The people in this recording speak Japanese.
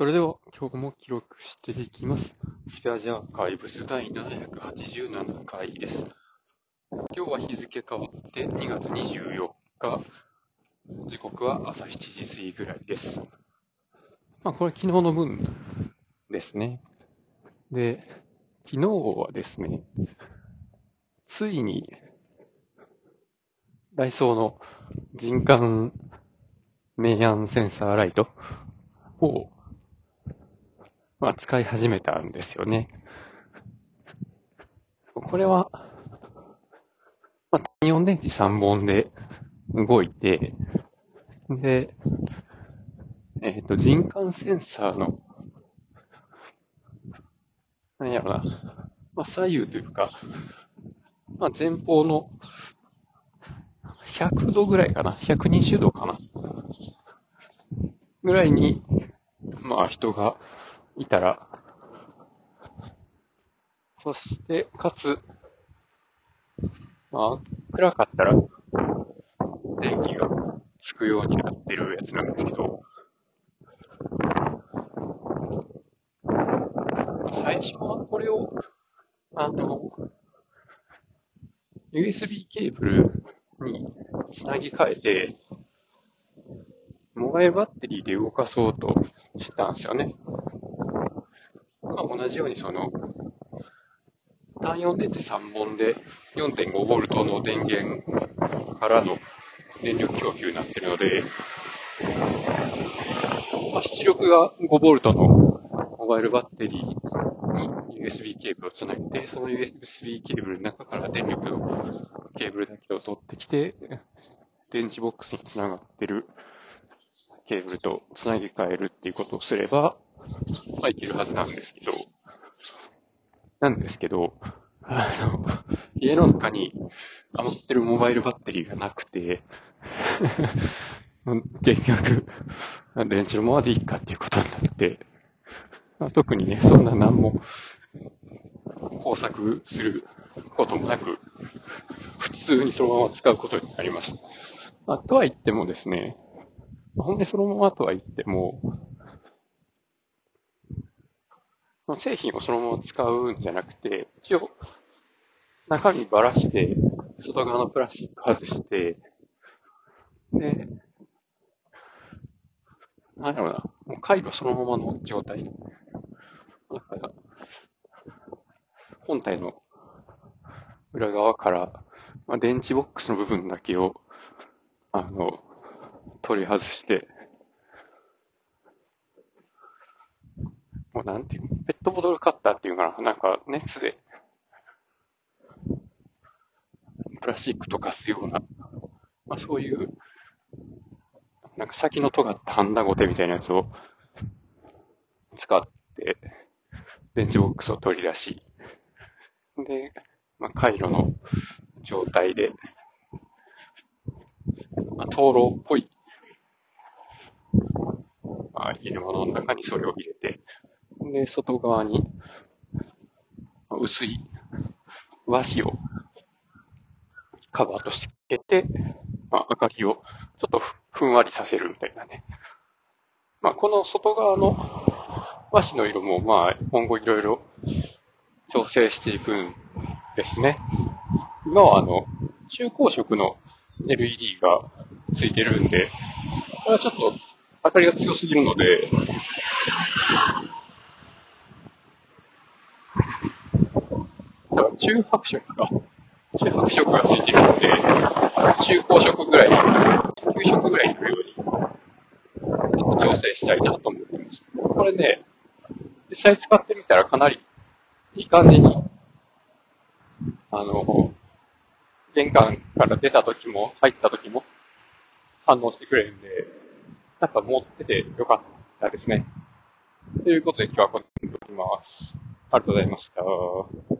それでは今日も記録していきます。スペアジアーカイブス第787回です。今日は日付変わって2月24日、時刻は朝7時過ぎぐらいです。まあこれ昨日の分ですね。で、昨日はですね、ついにダイソーの人感明暗センサーライトをまあ、使い始めたんですよね。これは、まあ、単4電池3本で動いて、で、えっ、と、人感センサーの、なんやろな、まあ、左右というか、まあ、前方の100度ぐらいかな、120度かな、ぐらいに、まあ、人がいたら、そして、かつ、まあ、暗かったら、電気がつくようになってるやつなんですけど、最初はこれを、あの、USB ケーブルにつなぎ替えて、モバイルバッテリーで動かそうとしたんですよね。まあ、同じようにその、単4電池3本で 4.5V の電源からの電力供給になっているので、まあ、出力が 5V のモバイルバッテリーに USB ケーブルをつなげて、その USB ケーブルの中から電力のケーブルだけを取ってきて、電池ボックスにつながっているケーブルとつなぎ替えるっていうことをすれば、まあ、いけるはずなんですけど、なんですけど、あの、家の中に余ってるモバイルバッテリーがなくて、結局、電池のままでいいかっていうことになって、まあ、特にね、そんな何も。工作することもなく、普通にそのまま使うことになりました。まあ、とは言ってもですね、ほんでそのままとは言っても、製品をそのまま使うんじゃなくて、一応、中身ばらして、外側のプラスチック外して、で、なんだろうな、もう回路そのままの状態。だから、本体の裏側から、まあ、電池ボックスの部分だけを、あの、取り外して、もうなんていうの？ペットボトルカッターっていうかななんか熱で、プラスチック溶かすような、まあそういう、なんか先の尖ったハンダゴテみたいなやつを使って、電池ボックスを取り出し、で、まあ回路の状態で、まあ、灯籠っぽい、まあ、入れ物の中にそれを入れて、で、外側に、薄い和紙をカバーとしてつけて、まあ、明かりをちょっとふんわりさせるみたいなね。まあ、この外側の和紙の色も、まあ、今後いろいろ調整していくんですね。今は、あの、中光色の LED がついてるんで、これはちょっと明かりが強すぎるので、だから中白色か。中白色がついてるので、中光色ぐらい、9色ぐらいのように、調整したいなと思ってます。これね、実際使ってみたらかなりいい感じに、あの、玄関から出た時も、入った時も反応してくれるんで、なんか持っててよかったですね。ということで今日はこれにおきます。ありがとうございました。